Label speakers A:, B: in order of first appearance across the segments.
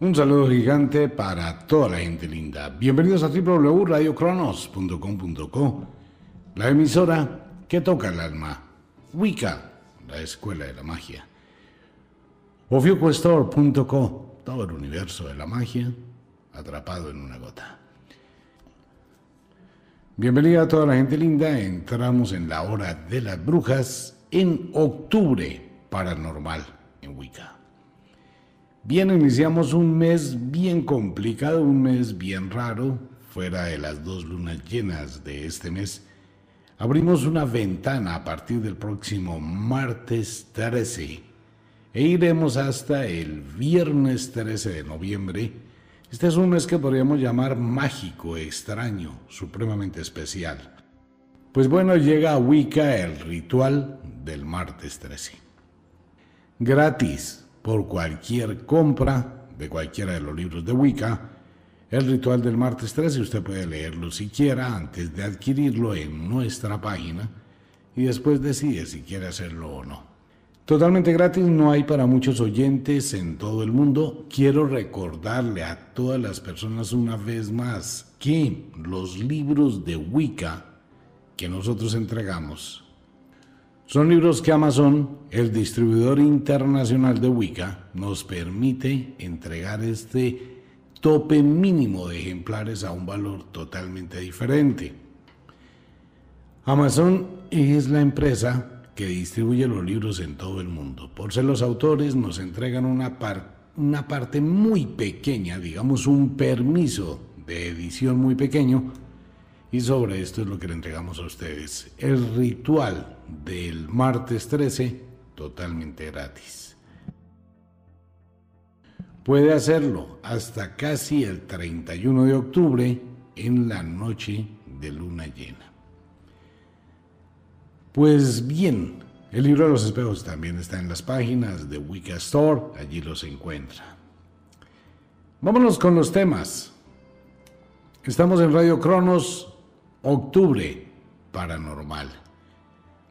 A: Un saludo gigante para toda la gente linda. Bienvenidos a www.radiocronos.com.co, la emisora que toca el alma. Wicca, la escuela de la magia. Ofiuquestor.co, todo el universo de la magia atrapado en una gota. Bienvenida a toda la gente linda. Entramos en la hora de las brujas en octubre paranormal en Wicca. Bien, iniciamos un mes bien complicado, un mes bien raro, fuera de las dos lunas llenas de este mes. Abrimos una ventana a partir del próximo martes 13 e iremos hasta el viernes 13 de noviembre. Este es un mes que podríamos llamar mágico, extraño, supremamente especial. Pues bueno, llega a Wicca el ritual del martes 13. Gratis, por cualquier compra de cualquiera de los libros de Wicca. El ritual del martes 13 usted puede leerlo si quiera antes de adquirirlo en nuestra página y después decide si quiere hacerlo o no. Totalmente gratis no hay para muchos oyentes en todo el mundo. Quiero recordarle a todas las personas una vez más que los libros de Wicca que nosotros entregamos son libros que Amazon, el distribuidor internacional de Wicca, nos permite entregar este tope mínimo de ejemplares a un valor totalmente diferente. Amazon es la empresa que distribuye los libros en todo el mundo. Por ser los autores nos entregan una, una parte muy pequeña, digamos un permiso de edición muy pequeño, y sobre esto es lo que le entregamos a ustedes. El ritual del martes 13 totalmente gratis. Puede hacerlo hasta casi el 31 de octubre en la noche de luna llena. Pues bien, el libro de los espejos también está en las páginas de Wicca Store, allí los encuentra. Vámonos con los temas. Estamos en Radio Cronos, octubre paranormal.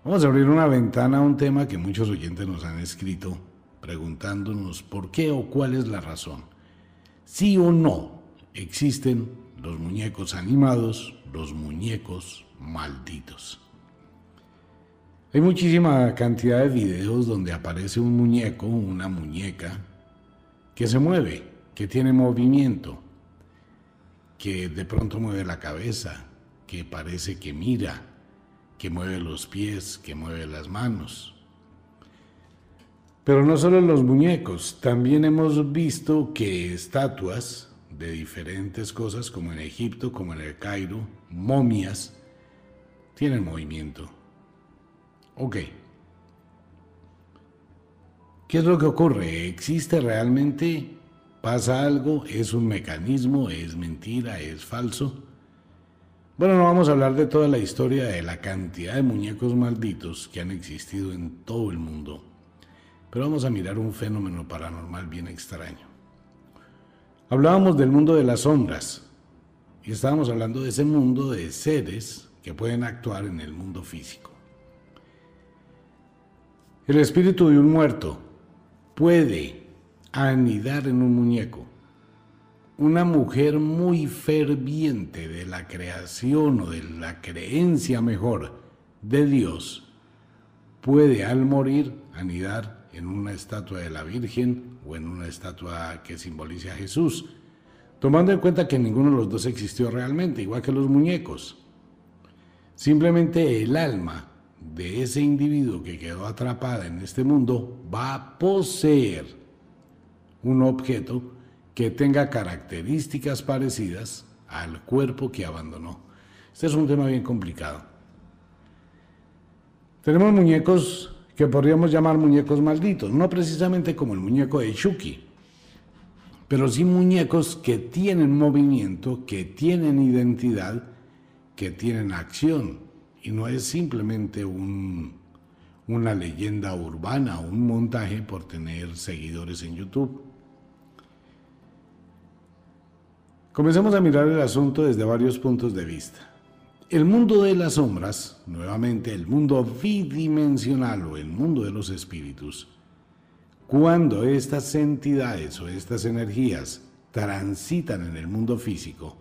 A: Vamos a abrir una ventana a un tema que muchos oyentes nos han escrito preguntándonos por qué o cuál es la razón. Sí o no existen los muñecos animados, los muñecos malditos. Hay muchísima cantidad de videos donde aparece un muñeco, una muñeca, que se mueve, que tiene movimiento, que de pronto mueve la cabeza, que parece que mira, que mueve los pies, que mueve las manos. Pero no solo los muñecos, también hemos visto que estatuas de diferentes cosas, como en Egipto, como en el Cairo, momias, tienen movimiento. Ok. ¿Qué es lo que ocurre? ¿Existe realmente? ¿Pasa algo? ¿Es un mecanismo? ¿Es mentira? ¿Es falso? Bueno, no vamos a hablar de toda la historia de la cantidad de muñecos malditos que han existido en todo el mundo, pero vamos a mirar un fenómeno paranormal bien extraño. Hablábamos del mundo de las sombras y estábamos hablando de ese mundo de seres que pueden actuar en el mundo físico. El espíritu de un muerto puede anidar en un muñeco una mujer muy ferviente de la creación o de la creencia mejor de Dios puede al morir anidar en una estatua de la Virgen o en una estatua que simbolice a Jesús, tomando en cuenta que ninguno de los dos existió realmente, igual que los muñecos. Simplemente el alma de ese individuo que quedó atrapada en este mundo va a poseer un objeto que tenga características parecidas al cuerpo que abandonó. Este es un tema bien complicado. Tenemos muñecos que podríamos llamar muñecos malditos, no precisamente como el muñeco de Chucky, pero sí muñecos que tienen movimiento, que tienen identidad, que tienen acción, y no es simplemente un, una leyenda urbana un montaje por tener seguidores en YouTube. Comencemos a mirar el asunto desde varios puntos de vista. El mundo de las sombras, nuevamente el mundo bidimensional o el mundo de los espíritus, Cuando estas entidades o estas energías transitan en el mundo físico,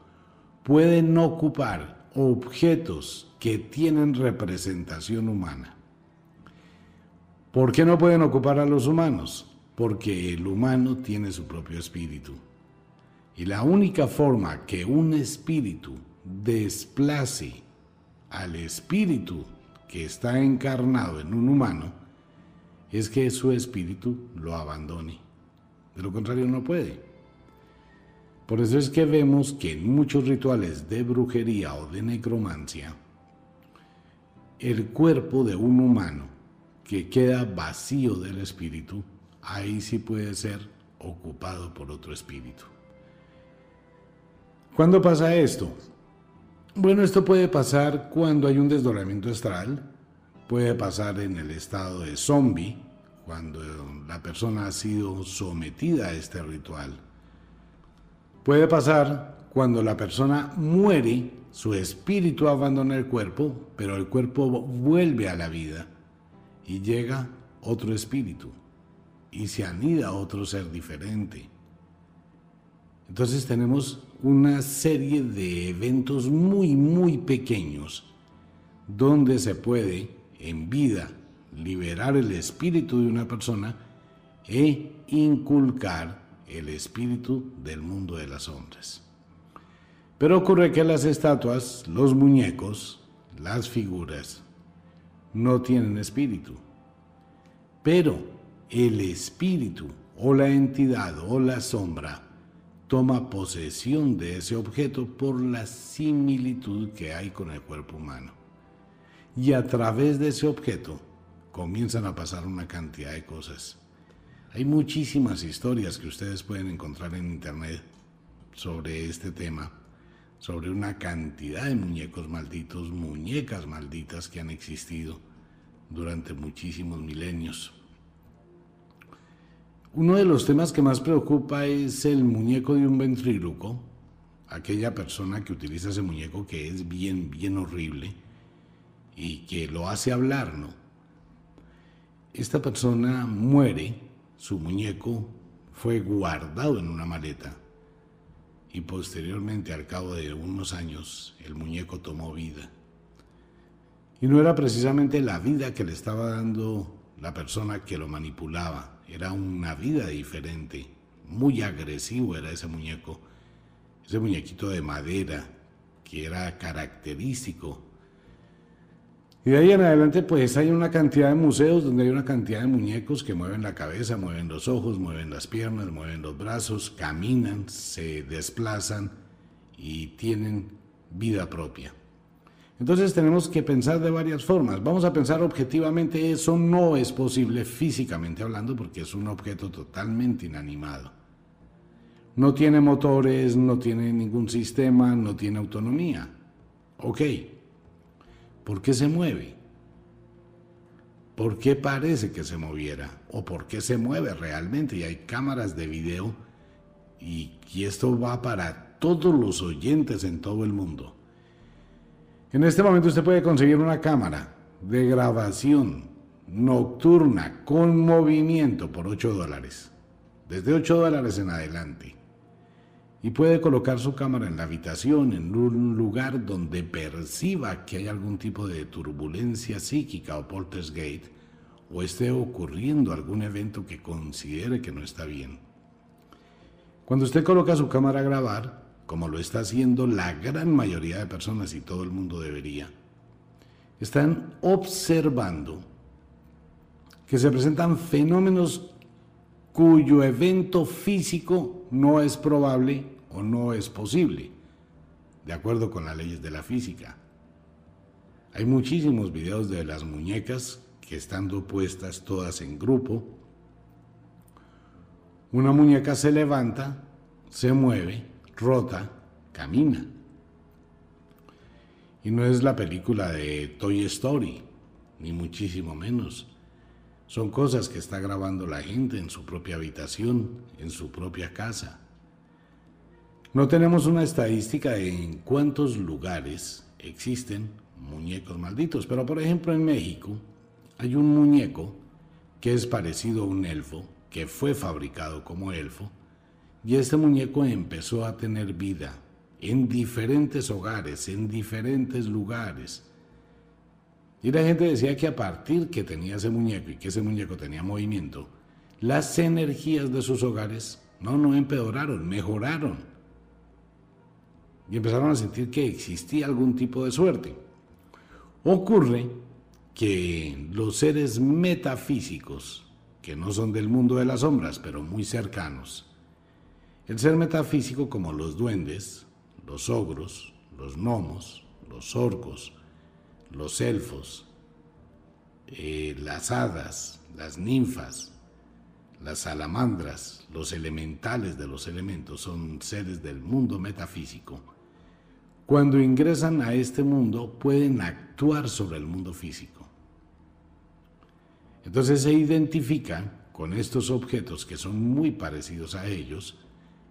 A: pueden ocupar objetos que tienen representación humana. ¿Por qué no pueden ocupar a los humanos? Porque el humano tiene su propio espíritu. Y la única forma que un espíritu desplace al espíritu que está encarnado en un humano es que su espíritu lo abandone. De lo contrario no puede. Por eso es que vemos que en muchos rituales de brujería o de necromancia, el cuerpo de un humano que queda vacío del espíritu, ahí sí puede ser ocupado por otro espíritu. ¿Cuándo pasa esto? Bueno, esto puede pasar cuando hay un desdoblamiento astral, puede pasar en el estado de zombie, cuando la persona ha sido sometida a este ritual. Puede pasar cuando la persona muere, su espíritu abandona el cuerpo, pero el cuerpo vuelve a la vida y llega otro espíritu y se anida otro ser diferente. Entonces tenemos una serie de eventos muy, muy pequeños donde se puede en vida liberar el espíritu de una persona e inculcar el espíritu del mundo de las sombras. Pero ocurre que las estatuas, los muñecos, las figuras, no tienen espíritu. Pero el espíritu o la entidad o la sombra toma posesión de ese objeto por la similitud que hay con el cuerpo humano. Y a través de ese objeto comienzan a pasar una cantidad de cosas. Hay muchísimas historias que ustedes pueden encontrar en internet sobre este tema, sobre una cantidad de muñecos malditos, muñecas malditas que han existido durante muchísimos milenios. Uno de los temas que más preocupa es el muñeco de un ventríloco, aquella persona que utiliza ese muñeco que es bien, bien horrible y que lo hace hablar, ¿no? Esta persona muere, su muñeco fue guardado en una maleta y posteriormente, al cabo de unos años, el muñeco tomó vida. Y no era precisamente la vida que le estaba dando la persona que lo manipulaba, era una vida diferente, muy agresivo era ese muñeco, ese muñequito de madera que era característico. Y de ahí en adelante, pues hay una cantidad de museos donde hay una cantidad de muñecos que mueven la cabeza, mueven los ojos, mueven las piernas, mueven los brazos, caminan, se desplazan y tienen vida propia. Entonces tenemos que pensar de varias formas. Vamos a pensar objetivamente, eso no es posible físicamente hablando porque es un objeto totalmente inanimado. No tiene motores, no tiene ningún sistema, no tiene autonomía. Ok, ¿Por qué se mueve? ¿Por qué parece que se moviera? ¿O por qué se mueve realmente? Y hay cámaras de video y, esto va para todos los oyentes en todo el mundo. En este momento usted puede conseguir una cámara de grabación nocturna con movimiento por 8 dólares. Desde 8 dólares en adelante y puede colocar su cámara en la habitación, en un lugar donde perciba que hay algún tipo de turbulencia psíquica o poltergeist o esté ocurriendo algún evento que considere que no está bien. Cuando usted coloca su cámara a grabar, como lo está haciendo la gran mayoría de personas y todo el mundo debería, están observando que se presentan fenómenos cuyo evento físico no es probable o no es posible, de acuerdo con las leyes de la física. Hay muchísimos videos de las muñecas que estando puestas todas en grupo, una muñeca se levanta, se mueve, rota, camina. Y no es la película de Toy Story, ni muchísimo menos. Son cosas que está grabando la gente en su propia habitación, en su propia casa. No tenemos una estadística de en cuántos lugares existen muñecos malditos, pero por ejemplo en México hay un muñeco que es parecido a un elfo, que fue fabricado como elfo, y este muñeco empezó a tener vida en diferentes hogares, en diferentes lugares. Y la gente decía que a partir que tenía ese muñeco y que ese muñeco tenía movimiento, las energías de sus hogares no, no empeoraron, mejoraron. Y empezaron a sentir que existía algún tipo de suerte. Ocurre que los seres metafísicos, que no son del mundo de las sombras, pero muy cercanos, el ser metafísico como los duendes, los ogros, los gnomos, los orcos, los elfos, eh, las hadas, las ninfas, las salamandras, los elementales de los elementos, son seres del mundo metafísico. Cuando ingresan a este mundo pueden actuar sobre el mundo físico. Entonces se identifican con estos objetos que son muy parecidos a ellos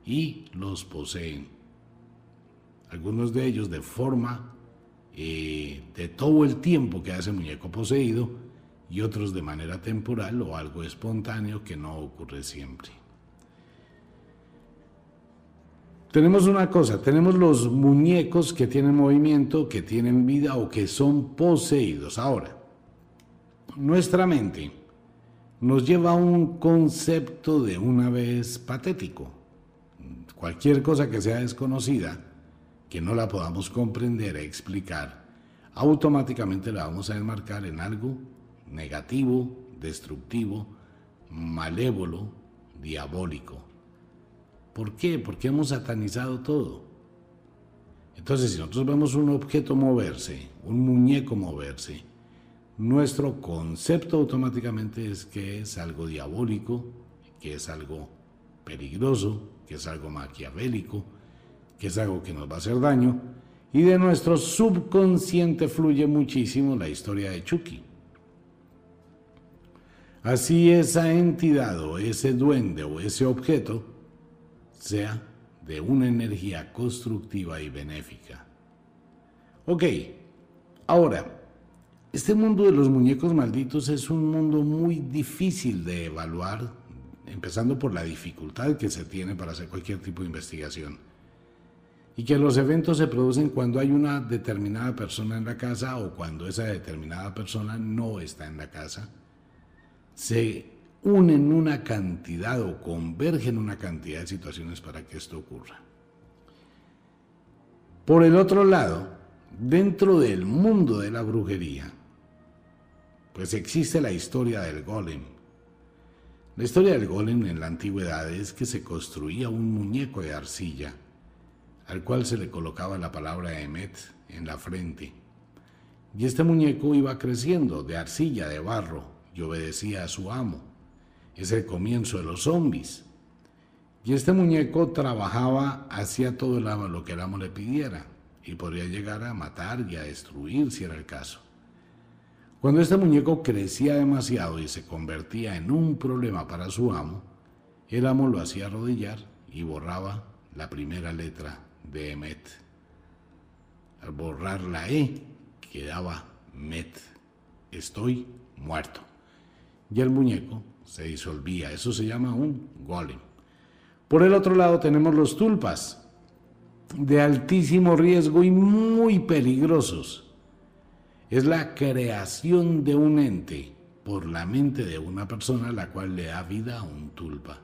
A: y los poseen. Algunos de ellos de forma eh, de todo el tiempo que hace muñeco poseído y otros de manera temporal o algo espontáneo que no ocurre siempre. Tenemos una cosa, tenemos los muñecos que tienen movimiento, que tienen vida o que son poseídos. Ahora, nuestra mente nos lleva a un concepto de una vez patético. Cualquier cosa que sea desconocida, que no la podamos comprender e explicar, automáticamente la vamos a enmarcar en algo negativo, destructivo, malévolo, diabólico. ¿Por qué? Porque hemos satanizado todo. Entonces, si nosotros vemos un objeto moverse, un muñeco moverse, nuestro concepto automáticamente es que es algo diabólico, que es algo peligroso, que es algo maquiavélico, que es algo que nos va a hacer daño, y de nuestro subconsciente fluye muchísimo la historia de Chucky. Así esa entidad o ese duende o ese objeto sea de una energía constructiva y benéfica. Ok, ahora, este mundo de los muñecos malditos es un mundo muy difícil de evaluar, empezando por la dificultad que se tiene para hacer cualquier tipo de investigación. Y que los eventos se producen cuando hay una determinada persona en la casa o cuando esa determinada persona no está en la casa. Se unen una cantidad o convergen una cantidad de situaciones para que esto ocurra. Por el otro lado, dentro del mundo de la brujería, pues existe la historia del golem. La historia del golem en la antigüedad es que se construía un muñeco de arcilla, al cual se le colocaba la palabra Emet en la frente. Y este muñeco iba creciendo de arcilla, de barro, y obedecía a su amo. Es el comienzo de los zombies. Y este muñeco trabajaba, hacía todo lo que el amo le pidiera, y podría llegar a matar y a destruir si era el caso. Cuando este muñeco crecía demasiado y se convertía en un problema para su amo, el amo lo hacía arrodillar y borraba la primera letra de Emet. Al borrar la E, quedaba Met. Estoy muerto. Y el muñeco se disolvía. Eso se llama un golem. Por el otro lado tenemos los tulpas, de altísimo riesgo y muy peligrosos es la creación de un ente por la mente de una persona la cual le da vida a un tulpa.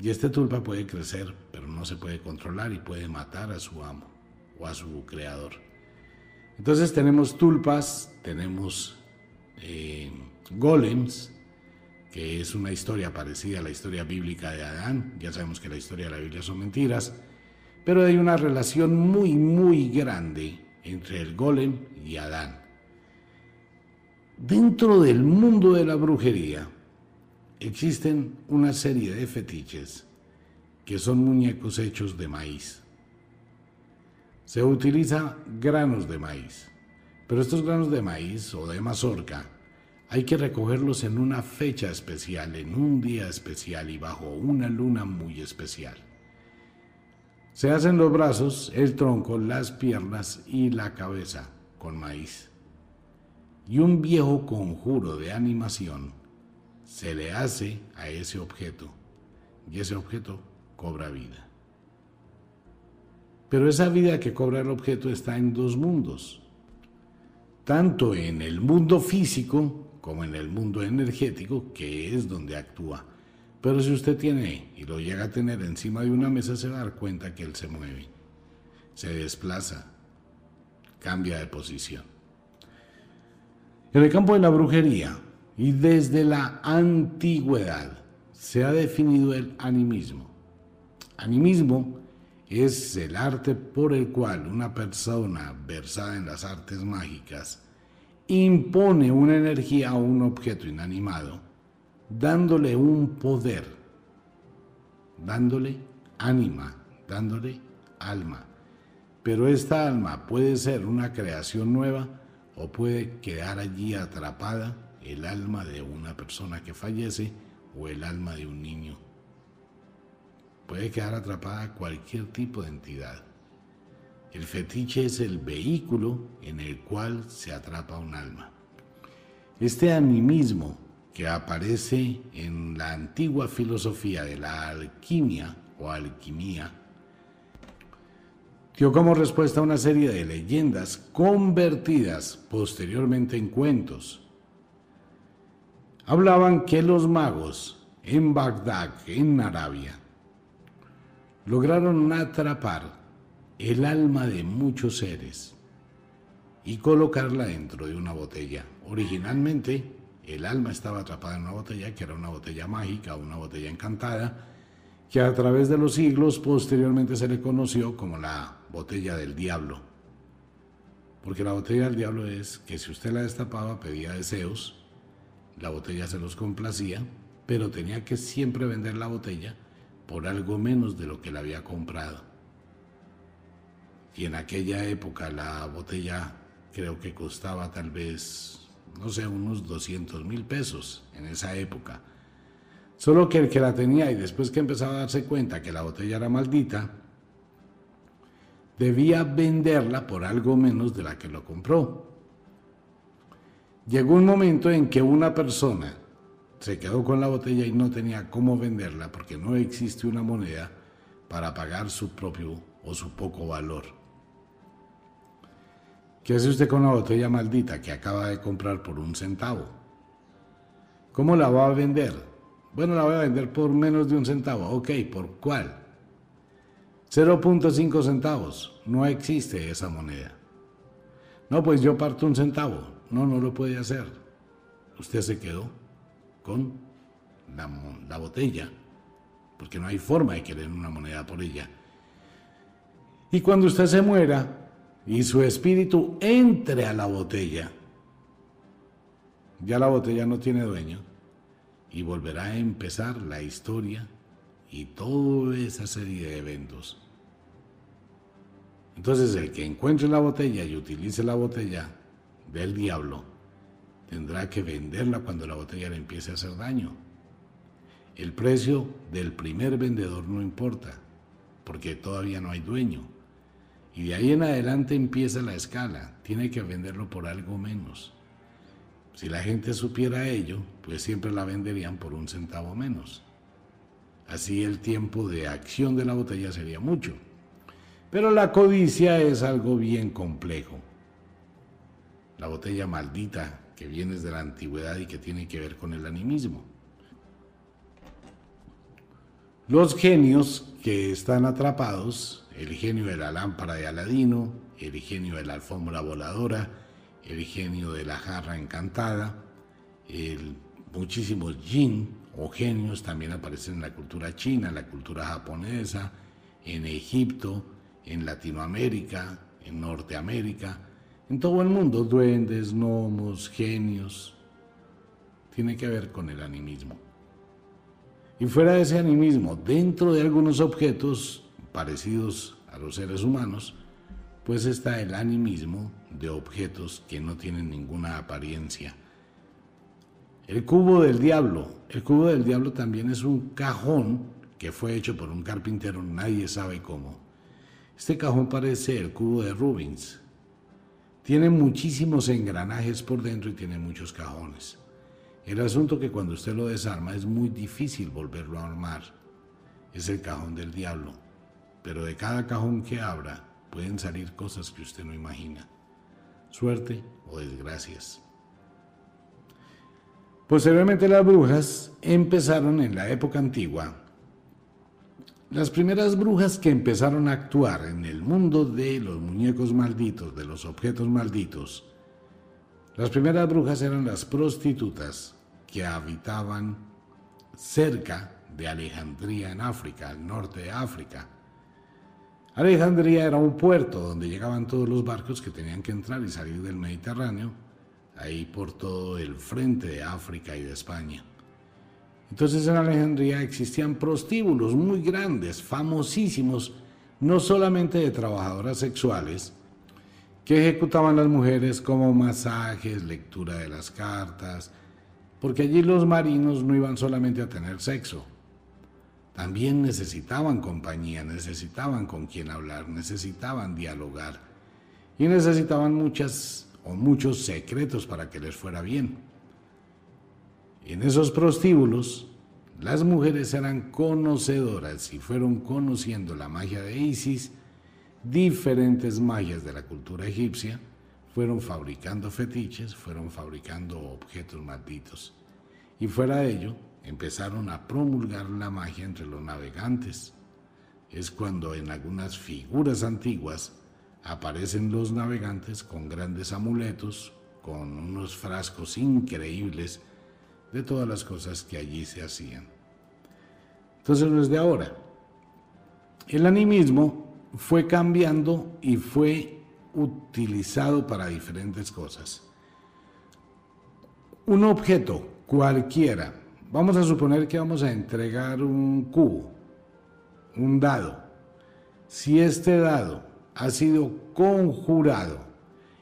A: Y este tulpa puede crecer, pero no se puede controlar y puede matar a su amo o a su creador. Entonces tenemos tulpas, tenemos eh, golems, que es una historia parecida a la historia bíblica de Adán. Ya sabemos que la historia de la Biblia son mentiras, pero hay una relación muy, muy grande entre el golem y Adán. Dentro del mundo de la brujería existen una serie de fetiches que son muñecos hechos de maíz. Se utiliza granos de maíz, pero estos granos de maíz o de mazorca hay que recogerlos en una fecha especial, en un día especial y bajo una luna muy especial. Se hacen los brazos, el tronco, las piernas y la cabeza con maíz. Y un viejo conjuro de animación se le hace a ese objeto y ese objeto cobra vida. Pero esa vida que cobra el objeto está en dos mundos, tanto en el mundo físico como en el mundo energético, que es donde actúa. Pero si usted tiene y lo llega a tener encima de una mesa, se va a dar cuenta que él se mueve, se desplaza, cambia de posición. En el campo de la brujería y desde la antigüedad se ha definido el animismo. Animismo es el arte por el cual una persona versada en las artes mágicas impone una energía a un objeto inanimado, dándole un poder, dándole ánima, dándole alma. Pero esta alma puede ser una creación nueva o puede quedar allí atrapada el alma de una persona que fallece o el alma de un niño. Puede quedar atrapada cualquier tipo de entidad. El fetiche es el vehículo en el cual se atrapa un alma. Este animismo que aparece en la antigua filosofía de la alquimia o alquimia, dio como respuesta a una serie de leyendas convertidas posteriormente en cuentos. Hablaban que los magos en Bagdad, en Arabia, lograron atrapar el alma de muchos seres y colocarla dentro de una botella. Originalmente el alma estaba atrapada en una botella que era una botella mágica, una botella encantada, que a través de los siglos posteriormente se le conoció como la botella del diablo. Porque la botella del diablo es que si usted la destapaba pedía deseos, la botella se los complacía, pero tenía que siempre vender la botella por algo menos de lo que la había comprado y en aquella época la botella creo que costaba tal vez, no sé, unos 200 mil pesos en esa época. Solo que el que la tenía y después que empezaba a darse cuenta que la botella era maldita, debía venderla por algo menos de la que lo compró. Llegó un momento en que una persona se quedó con la botella y no tenía cómo venderla porque no existe una moneda para pagar su propio o su poco valor. ¿Qué hace usted con una botella maldita que acaba de comprar por un centavo? ¿Cómo la va a vender? Bueno, la voy a vender por menos de un centavo. Ok, ¿por cuál? 0.5 centavos. No existe esa moneda. No, pues yo parto un centavo. No, no lo puede hacer. Usted se quedó con la, la botella, porque no hay forma de querer una moneda por ella. Y cuando usted se muera, y su espíritu entre a la botella, ya la botella no tiene dueño y volverá a empezar la historia y toda esa serie de eventos. Entonces el que encuentre la botella y utilice la botella del diablo, tendrá que venderla cuando la botella le empiece a hacer daño. El precio del primer vendedor no importa, porque todavía no hay dueño. Y de ahí en adelante empieza la escala. Tiene que venderlo por algo menos. Si la gente supiera ello, pues siempre la venderían por un centavo menos. Así el tiempo de acción de la botella sería mucho. Pero la codicia es algo bien complejo. La botella maldita que viene de la antigüedad y que tiene que ver con el animismo. Los genios que están atrapados el genio de la lámpara de Aladino, el genio de la alfombra voladora, el genio de la jarra encantada, el, muchísimos jin o genios también aparecen en la cultura china, en la cultura japonesa, en Egipto, en Latinoamérica, en Norteamérica, en todo el mundo, duendes, gnomos, genios, tiene que ver con el animismo. Y fuera de ese animismo, dentro de algunos objetos parecidos a los seres humanos, pues está el animismo de objetos que no tienen ninguna apariencia. El cubo del diablo. El cubo del diablo también es un cajón que fue hecho por un carpintero, nadie sabe cómo. Este cajón parece el cubo de Rubens. Tiene muchísimos engranajes por dentro y tiene muchos cajones. El asunto que cuando usted lo desarma es muy difícil volverlo a armar. Es el cajón del diablo. Pero de cada cajón que abra pueden salir cosas que usted no imagina. Suerte o desgracias. Posteriormente las brujas empezaron en la época antigua. Las primeras brujas que empezaron a actuar en el mundo de los muñecos malditos, de los objetos malditos, las primeras brujas eran las prostitutas que habitaban cerca de Alejandría en África, al norte de África. Alejandría era un puerto donde llegaban todos los barcos que tenían que entrar y salir del Mediterráneo, ahí por todo el frente de África y de España. Entonces en Alejandría existían prostíbulos muy grandes, famosísimos, no solamente de trabajadoras sexuales, que ejecutaban las mujeres como masajes, lectura de las cartas, porque allí los marinos no iban solamente a tener sexo, también necesitaban compañía, necesitaban con quien hablar, necesitaban dialogar y necesitaban muchas o muchos secretos para que les fuera bien. En esos prostíbulos, las mujeres eran conocedoras y fueron conociendo la magia de Isis, diferentes magias de la cultura egipcia, fueron fabricando fetiches, fueron fabricando objetos malditos. Y fuera de ello, empezaron a promulgar la magia entre los navegantes. Es cuando en algunas figuras antiguas aparecen los navegantes con grandes amuletos, con unos frascos increíbles de todas las cosas que allí se hacían. Entonces no de ahora. El animismo fue cambiando y fue utilizado para diferentes cosas. Un objeto cualquiera Vamos a suponer que vamos a entregar un cubo, un dado. Si este dado ha sido conjurado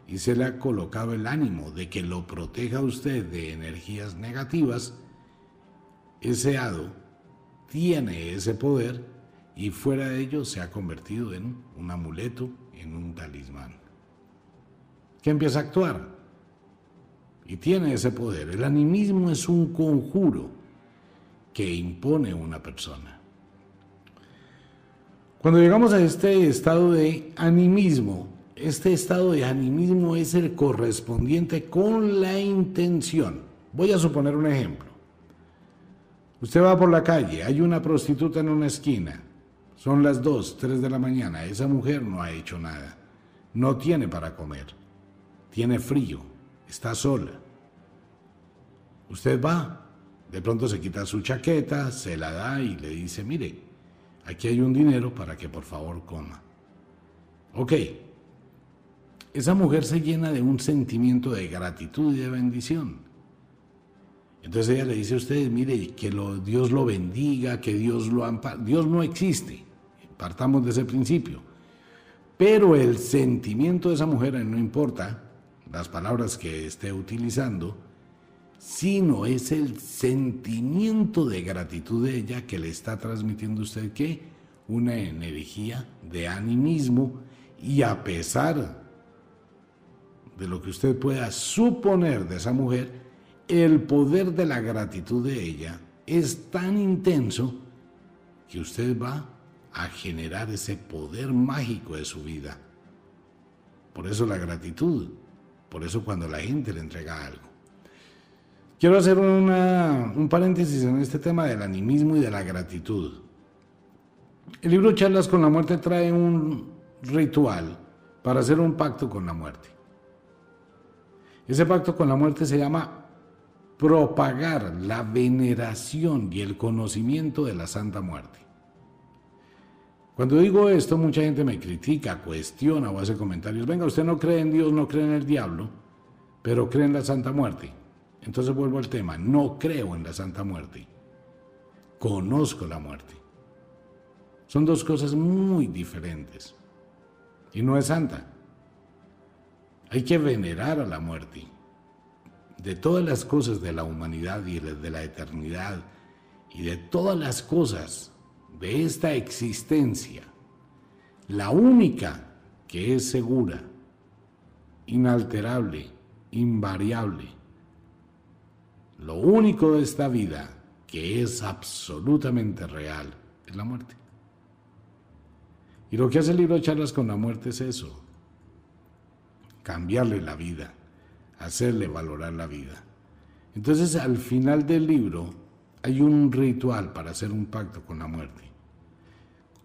A: y se le ha colocado el ánimo de que lo proteja usted de energías negativas, ese dado tiene ese poder y fuera de ello se ha convertido en un amuleto, en un talismán. ¿Qué empieza a actuar? y tiene ese poder. El animismo es un conjuro que impone una persona. Cuando llegamos a este estado de animismo, este estado de animismo es el correspondiente con la intención. Voy a suponer un ejemplo. Usted va por la calle, hay una prostituta en una esquina, son las 2, 3 de la mañana, esa mujer no ha hecho nada, no tiene para comer, tiene frío, está sola. Usted va, de pronto se quita su chaqueta, se la da y le dice, mire, aquí hay un dinero para que por favor coma. Ok, esa mujer se llena de un sentimiento de gratitud y de bendición. Entonces ella le dice a usted, mire, que Dios lo bendiga, que Dios lo ampare. Dios no existe, partamos de ese principio. Pero el sentimiento de esa mujer, no importa las palabras que esté utilizando, sino es el sentimiento de gratitud de ella que le está transmitiendo usted que una energía de animismo y a pesar de lo que usted pueda suponer de esa mujer, el poder de la gratitud de ella es tan intenso que usted va a generar ese poder mágico de su vida. Por eso la gratitud. Por eso cuando la gente le entrega algo. Quiero hacer un paréntesis en este tema del animismo y de la gratitud. El libro Charlas con la muerte trae un ritual para hacer un pacto con la muerte. Ese pacto con la muerte se llama propagar la veneración y el conocimiento de la Santa Muerte. Cuando digo esto, mucha gente me critica, cuestiona o hace comentarios. Venga, usted no cree en Dios, no cree en el diablo, pero cree en la Santa Muerte. Entonces vuelvo al tema, no creo en la Santa Muerte, conozco la muerte. Son dos cosas muy diferentes. Y no es santa. Hay que venerar a la muerte. De todas las cosas de la humanidad y de la eternidad y de todas las cosas de esta existencia, la única que es segura, inalterable, invariable, lo único de esta vida que es absolutamente real es la muerte. Y lo que hace el libro de charlas con la muerte es eso, cambiarle la vida, hacerle valorar la vida. Entonces al final del libro hay un ritual para hacer un pacto con la muerte.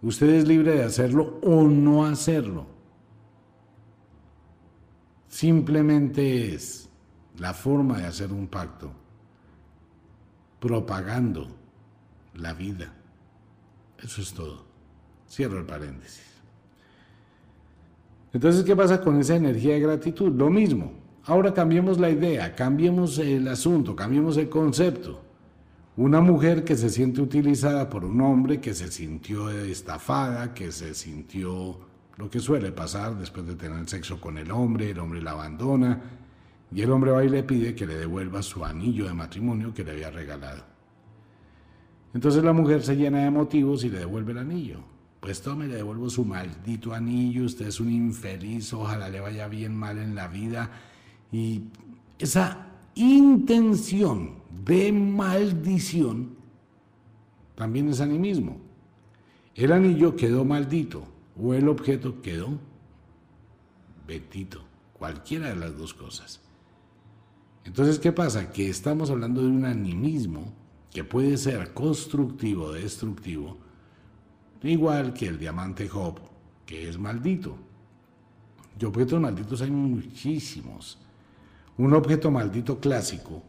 A: Usted es libre de hacerlo o no hacerlo. Simplemente es la forma de hacer un pacto propagando la vida. Eso es todo. Cierro el paréntesis. Entonces, ¿qué pasa con esa energía de gratitud? Lo mismo. Ahora cambiemos la idea, cambiemos el asunto, cambiemos el concepto. Una mujer que se siente utilizada por un hombre, que se sintió estafada, que se sintió lo que suele pasar después de tener sexo con el hombre, el hombre la abandona y el hombre va y le pide que le devuelva su anillo de matrimonio que le había regalado. Entonces la mujer se llena de motivos y le devuelve el anillo. Pues tome, le devuelvo su maldito anillo, usted es un infeliz, ojalá le vaya bien mal en la vida. Y esa intención de maldición también es animismo. El anillo quedó maldito o el objeto quedó betito, cualquiera de las dos cosas. Entonces, ¿qué pasa? Que estamos hablando de un animismo que puede ser constructivo o destructivo, igual que el diamante Job, que es maldito. De objetos malditos hay muchísimos. Un objeto maldito clásico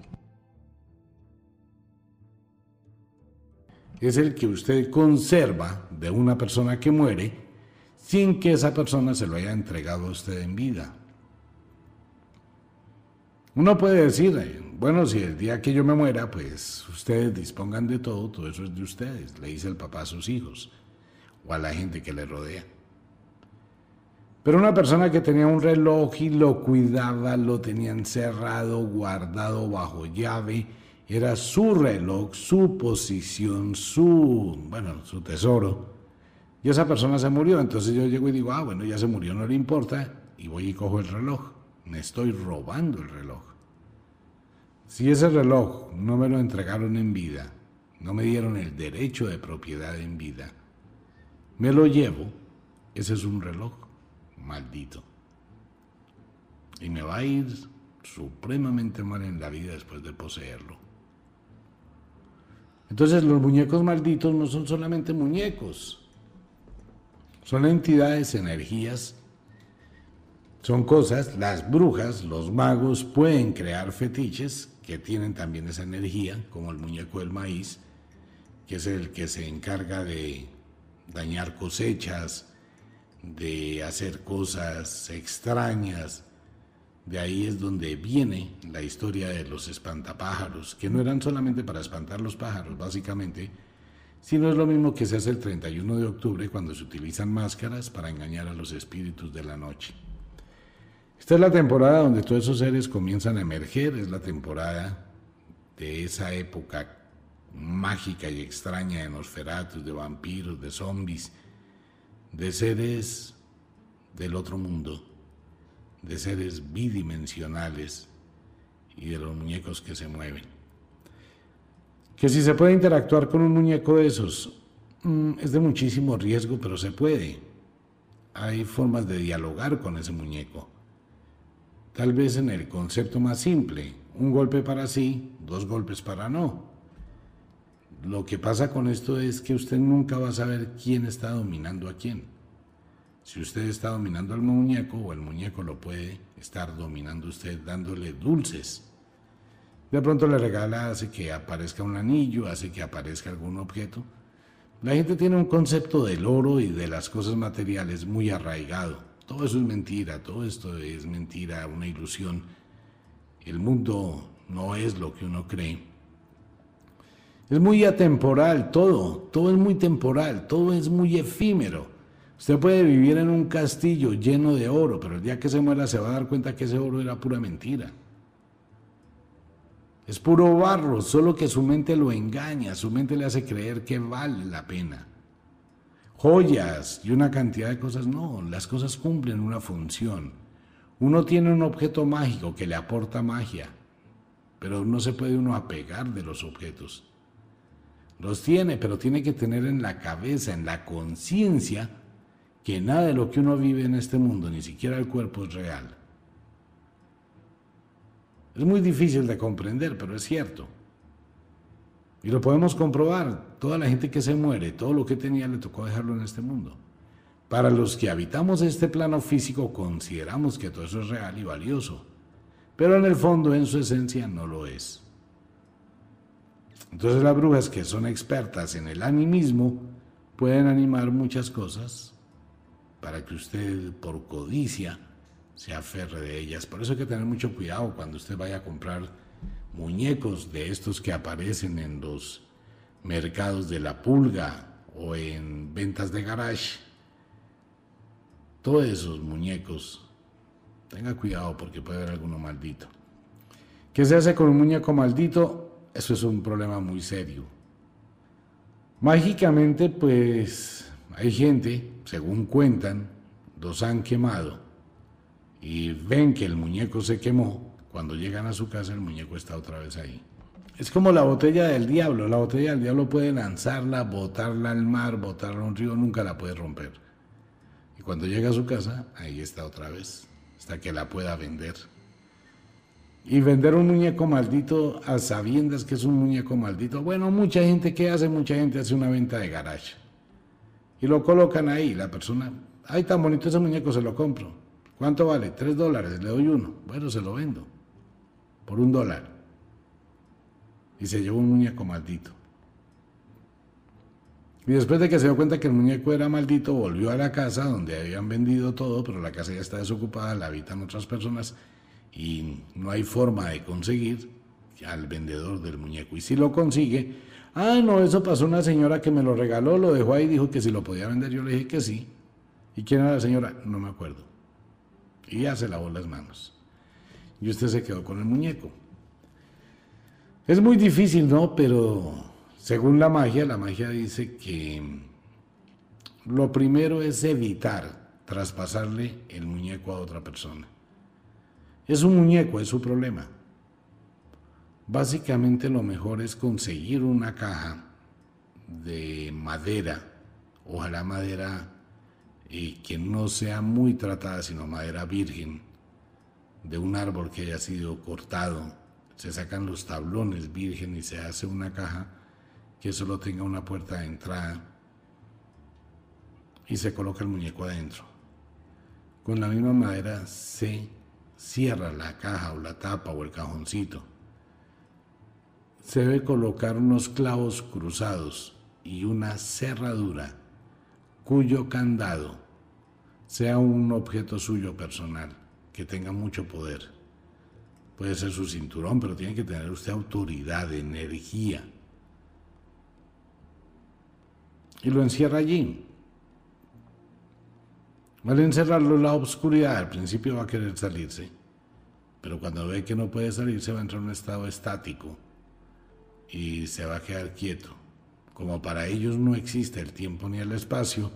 A: es el que usted conserva de una persona que muere sin que esa persona se lo haya entregado a usted en vida. Uno puede decir, eh, bueno, si el día que yo me muera, pues ustedes dispongan de todo, todo eso es de ustedes, le dice el papá a sus hijos o a la gente que le rodea. Pero una persona que tenía un reloj y lo cuidaba, lo tenía encerrado, guardado bajo llave, era su reloj, su posición, su, bueno, su tesoro. Y esa persona se murió, entonces yo llego y digo, ah, bueno, ya se murió, no le importa, y voy y cojo el reloj. Me estoy robando el reloj. Si ese reloj no me lo entregaron en vida, no me dieron el derecho de propiedad en vida, me lo llevo, ese es un reloj maldito. Y me va a ir supremamente mal en la vida después de poseerlo. Entonces los muñecos malditos no son solamente muñecos, son entidades, energías son cosas, las brujas, los magos pueden crear fetiches que tienen también esa energía, como el muñeco del maíz, que es el que se encarga de dañar cosechas, de hacer cosas extrañas. De ahí es donde viene la historia de los espantapájaros, que no eran solamente para espantar los pájaros, básicamente, sino es lo mismo que se hace el 31 de octubre cuando se utilizan máscaras para engañar a los espíritus de la noche. Esta es la temporada donde todos esos seres comienzan a emerger, es la temporada de esa época mágica y extraña de Nosferatus, de vampiros, de zombies, de seres del otro mundo, de seres bidimensionales y de los muñecos que se mueven. Que si se puede interactuar con un muñeco de esos, mm, es de muchísimo riesgo, pero se puede. Hay formas de dialogar con ese muñeco Tal vez en el concepto más simple, un golpe para sí, dos golpes para no. Lo que pasa con esto es que usted nunca va a saber quién está dominando a quién. Si usted está dominando al muñeco o el muñeco lo puede estar dominando usted dándole dulces. De pronto le regala, hace que aparezca un anillo, hace que aparezca algún objeto. La gente tiene un concepto del oro y de las cosas materiales muy arraigado. Todo eso es mentira, todo esto es mentira, una ilusión. El mundo no es lo que uno cree. Es muy atemporal todo, todo es muy temporal, todo es muy efímero. Usted puede vivir en un castillo lleno de oro, pero el día que se muera se va a dar cuenta que ese oro era pura mentira. Es puro barro, solo que su mente lo engaña, su mente le hace creer que vale la pena joyas y una cantidad de cosas. No, las cosas cumplen una función. Uno tiene un objeto mágico que le aporta magia. pero no se puede uno apegar de los objetos. Los tiene, pero tiene que tener en la cabeza, en la conciencia, que nada de lo que uno vive en este mundo, ni siquiera el cuerpo es real. Es muy difícil de comprender, pero es cierto. Y lo podemos comprobar. Toda la gente que se muere, todo lo que tenía le tocó dejarlo en este mundo. Para los que habitamos este plano físico consideramos que todo eso es real y valioso, pero en el fondo, en su esencia, no lo es. Entonces las brujas que son expertas en el animismo pueden animar muchas cosas para que usted por codicia se aferre de ellas. Por eso hay que tener mucho cuidado cuando usted vaya a comprar muñecos de estos que aparecen en los mercados de la pulga o en ventas de garage. Todos esos muñecos, tenga cuidado porque puede haber alguno maldito. ¿Qué se hace con un muñeco maldito? Eso es un problema muy serio. Mágicamente, pues hay gente, según cuentan, los han quemado y ven que el muñeco se quemó cuando llegan a su casa, el muñeco está otra vez ahí. Es como la botella del diablo. La botella del diablo puede lanzarla, botarla al mar, botarla a un río, nunca la puede romper. Y cuando llega a su casa, ahí está otra vez, hasta que la pueda vender. Y vender un muñeco maldito a sabiendas que es un muñeco maldito. Bueno, mucha gente, ¿qué hace? Mucha gente hace una venta de garage. Y lo colocan ahí. La persona, ay, tan bonito ese muñeco, se lo compro. ¿Cuánto vale? Tres dólares, le doy uno. Bueno, se lo vendo por un dólar. Y se llevó un muñeco maldito. Y después de que se dio cuenta que el muñeco era maldito, volvió a la casa donde habían vendido todo, pero la casa ya está desocupada, la habitan otras personas y no hay forma de conseguir al vendedor del muñeco. Y si lo consigue, ah, no, eso pasó una señora que me lo regaló, lo dejó ahí, dijo que si lo podía vender, yo le dije que sí. ¿Y quién era la señora? No me acuerdo. Y ya se lavó las manos y usted se quedó con el muñeco. Es muy difícil, ¿no? Pero según la magia, la magia dice que lo primero es evitar traspasarle el muñeco a otra persona. Es un muñeco, es su problema. Básicamente lo mejor es conseguir una caja de madera, ojalá madera eh, que no sea muy tratada, sino madera virgen, de un árbol que haya sido cortado, se sacan los tablones virgen y se hace una caja que solo tenga una puerta de entrada y se coloca el muñeco adentro. Con la misma madera se cierra la caja o la tapa o el cajoncito. Se debe colocar unos clavos cruzados y una cerradura cuyo candado sea un objeto suyo personal que tenga mucho poder. Puede ser su cinturón, pero tiene que tener usted autoridad, energía. Y lo encierra allí. Al encerrarlo en la oscuridad, al principio va a querer salirse, pero cuando ve que no puede salirse va a entrar en un estado estático y se va a quedar quieto. Como para ellos no existe el tiempo ni el espacio,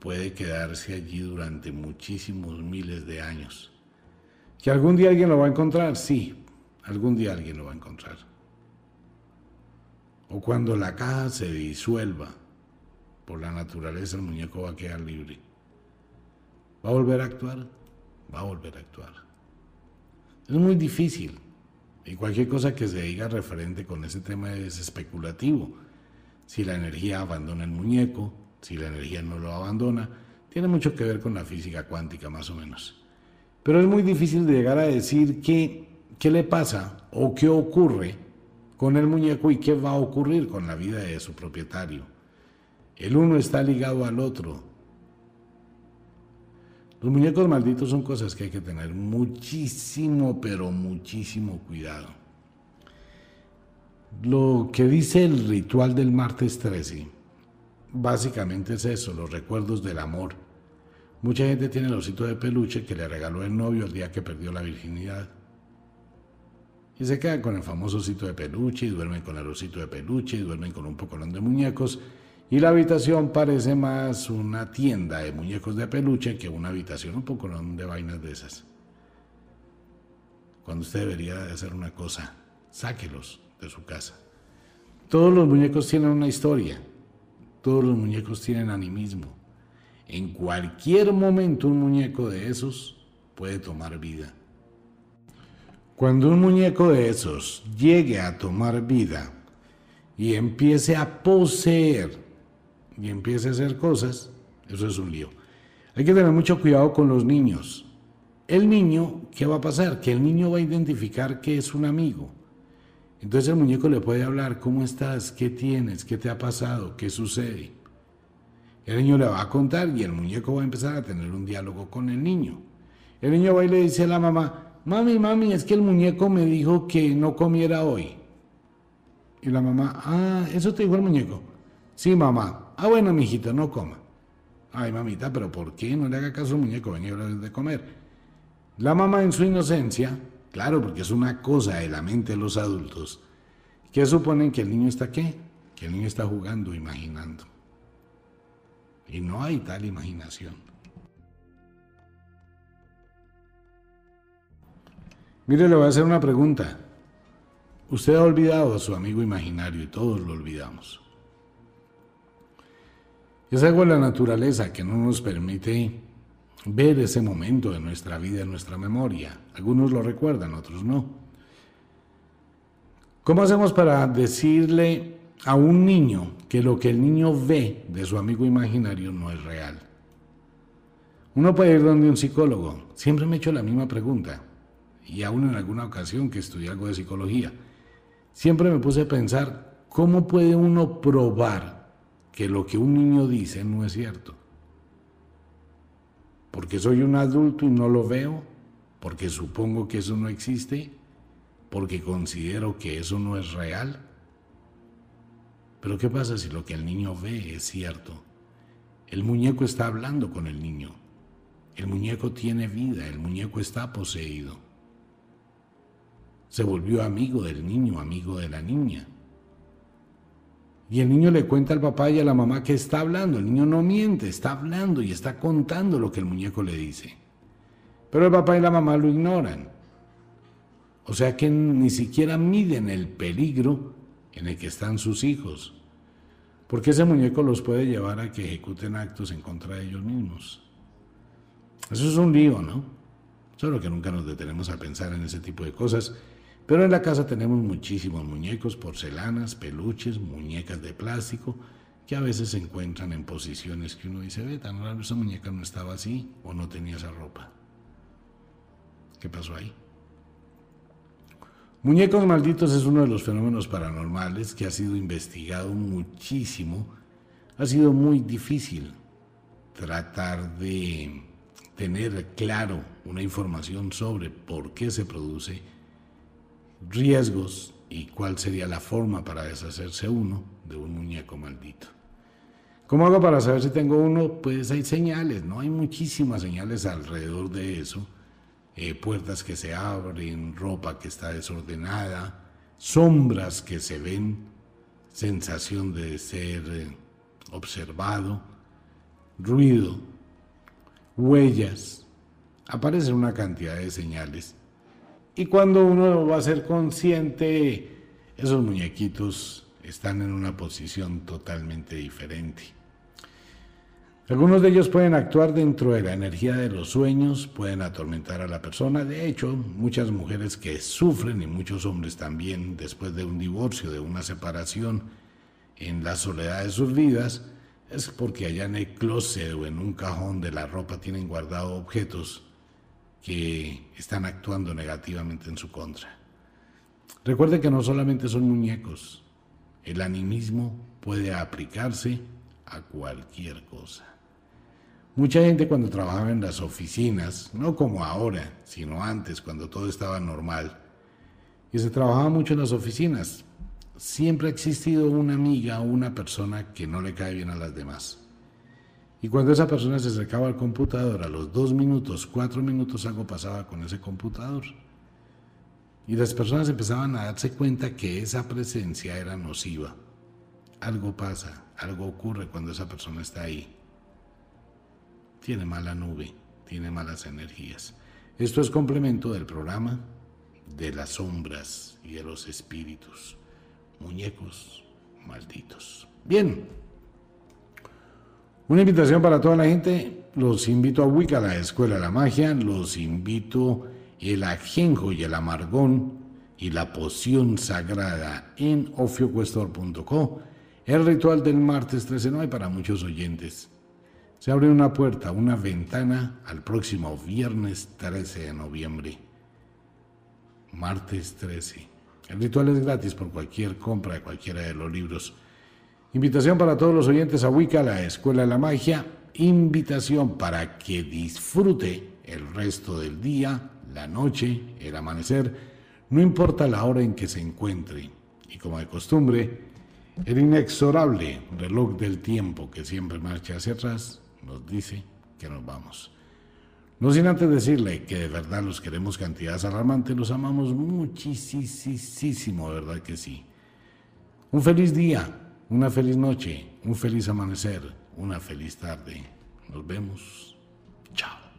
A: puede quedarse allí durante muchísimos miles de años. ¿Que algún día alguien lo va a encontrar? Sí, algún día alguien lo va a encontrar. O cuando la caja se disuelva por la naturaleza, el muñeco va a quedar libre. ¿Va a volver a actuar? Va a volver a actuar. Es muy difícil. Y cualquier cosa que se diga referente con ese tema es especulativo. Si la energía abandona el muñeco, si la energía no lo abandona, tiene mucho que ver con la física cuántica más o menos. Pero es muy difícil de llegar a decir qué, qué le pasa o qué ocurre con el muñeco y qué va a ocurrir con la vida de su propietario. El uno está ligado al otro. Los muñecos malditos son cosas que hay que tener muchísimo, pero muchísimo cuidado. Lo que dice el ritual del martes 13 básicamente es eso, los recuerdos del amor. Mucha gente tiene el osito de peluche que le regaló el novio el día que perdió la virginidad. Y se quedan con el famoso osito de peluche y duermen con el osito de peluche y duermen con un pocolón de muñecos. Y la habitación parece más una tienda de muñecos de peluche que una habitación, un pocolón de vainas de esas. cuando usted debería de hacer una cosa, sáquelos de su casa. Todos los muñecos tienen una historia, todos los muñecos tienen animismo. En cualquier momento un muñeco de esos puede tomar vida. Cuando un muñeco de esos llegue a tomar vida y empiece a poseer y empiece a hacer cosas, eso es un lío. Hay que tener mucho cuidado con los niños. El niño, ¿qué va a pasar? Que el niño va a identificar que es un amigo. Entonces el muñeco le puede hablar, ¿cómo estás? ¿Qué tienes? ¿Qué te ha pasado? ¿Qué sucede? El niño le va a contar y el muñeco va a empezar a tener un diálogo con el niño. El niño va y le dice a la mamá, mami, mami, es que el muñeco me dijo que no comiera hoy. Y la mamá, ah, eso te dijo el muñeco. Sí, mamá. Ah, bueno, mijito, no coma. Ay, mamita, pero ¿por qué no le haga caso al muñeco? Venía a de comer. La mamá en su inocencia, claro, porque es una cosa de la mente de los adultos, que suponen que el niño está qué? Que el niño está jugando, imaginando. Y no hay tal imaginación. Mire, le voy a hacer una pregunta. Usted ha olvidado a su amigo imaginario y todos lo olvidamos. Es algo de la naturaleza que no nos permite ver ese momento de nuestra vida en nuestra memoria. Algunos lo recuerdan, otros no. ¿Cómo hacemos para decirle a un niño que lo que el niño ve de su amigo imaginario no es real? Uno puede ir donde un psicólogo. Siempre me he hecho la misma pregunta y aún en alguna ocasión que estudié algo de psicología, siempre me puse a pensar, ¿cómo puede uno probar que lo que un niño dice no es cierto? Porque soy un adulto y no lo veo, porque supongo que eso no existe, porque considero que eso no es real. Pero ¿qué pasa si lo que el niño ve es cierto? El muñeco está hablando con el niño. El muñeco tiene vida, el muñeco está poseído se volvió amigo del niño, amigo de la niña. Y el niño le cuenta al papá y a la mamá que está hablando. El niño no miente, está hablando y está contando lo que el muñeco le dice. Pero el papá y la mamá lo ignoran. O sea que ni siquiera miden el peligro en el que están sus hijos. Porque ese muñeco los puede llevar a que ejecuten actos en contra de ellos mismos. Eso es un lío, ¿no? Solo que nunca nos detenemos a pensar en ese tipo de cosas pero en la casa tenemos muchísimos muñecos, porcelanas, peluches, muñecas de plástico, que a veces se encuentran en posiciones que uno dice, ve, tan raro, esa muñeca no estaba así o no tenía esa ropa. ¿Qué pasó ahí? Muñecos malditos es uno de los fenómenos paranormales que ha sido investigado muchísimo. Ha sido muy difícil tratar de tener claro una información sobre por qué se produce riesgos y cuál sería la forma para deshacerse uno de un muñeco maldito. ¿Cómo hago para saber si tengo uno? Pues hay señales, ¿no? Hay muchísimas señales alrededor de eso. Eh, puertas que se abren, ropa que está desordenada, sombras que se ven, sensación de ser eh, observado, ruido, huellas. Aparecen una cantidad de señales y cuando uno va a ser consciente, esos muñequitos están en una posición totalmente diferente. Algunos de ellos pueden actuar dentro de la energía de los sueños, pueden atormentar a la persona. De hecho, muchas mujeres que sufren y muchos hombres también después de un divorcio, de una separación, en la soledad de sus vidas, es porque allá en el closet o en un cajón de la ropa tienen guardado objetos que están actuando negativamente en su contra. Recuerde que no solamente son muñecos, el animismo puede aplicarse a cualquier cosa. Mucha gente cuando trabajaba en las oficinas, no como ahora, sino antes, cuando todo estaba normal, y se trabajaba mucho en las oficinas, siempre ha existido una amiga o una persona que no le cae bien a las demás. Y cuando esa persona se acercaba al computador, a los dos minutos, cuatro minutos algo pasaba con ese computador. Y las personas empezaban a darse cuenta que esa presencia era nociva. Algo pasa, algo ocurre cuando esa persona está ahí. Tiene mala nube, tiene malas energías. Esto es complemento del programa de las sombras y de los espíritus, muñecos malditos. Bien, una invitación para toda la gente, los invito a Wicca, la Escuela de la Magia, los invito el ajenjo y el amargón y la poción sagrada en ofiocuestor.co. El ritual del martes 13 no hay para muchos oyentes. Se abre una puerta, una ventana al próximo viernes 13 de noviembre. Martes 13. El ritual es gratis por cualquier compra de cualquiera de los libros. Invitación para todos los oyentes a Wicca, la Escuela de la Magia. Invitación para que disfrute el resto del día, la noche, el amanecer, no importa la hora en que se encuentre. Y como de costumbre, el inexorable reloj del tiempo que siempre marcha hacia atrás nos dice que nos vamos. No sin antes decirle que de verdad los queremos cantidades alarmantes, los amamos muchísimo, de verdad que sí. Un feliz día, una feliz noche, un feliz amanecer, una feliz tarde. Nos vemos. Chao.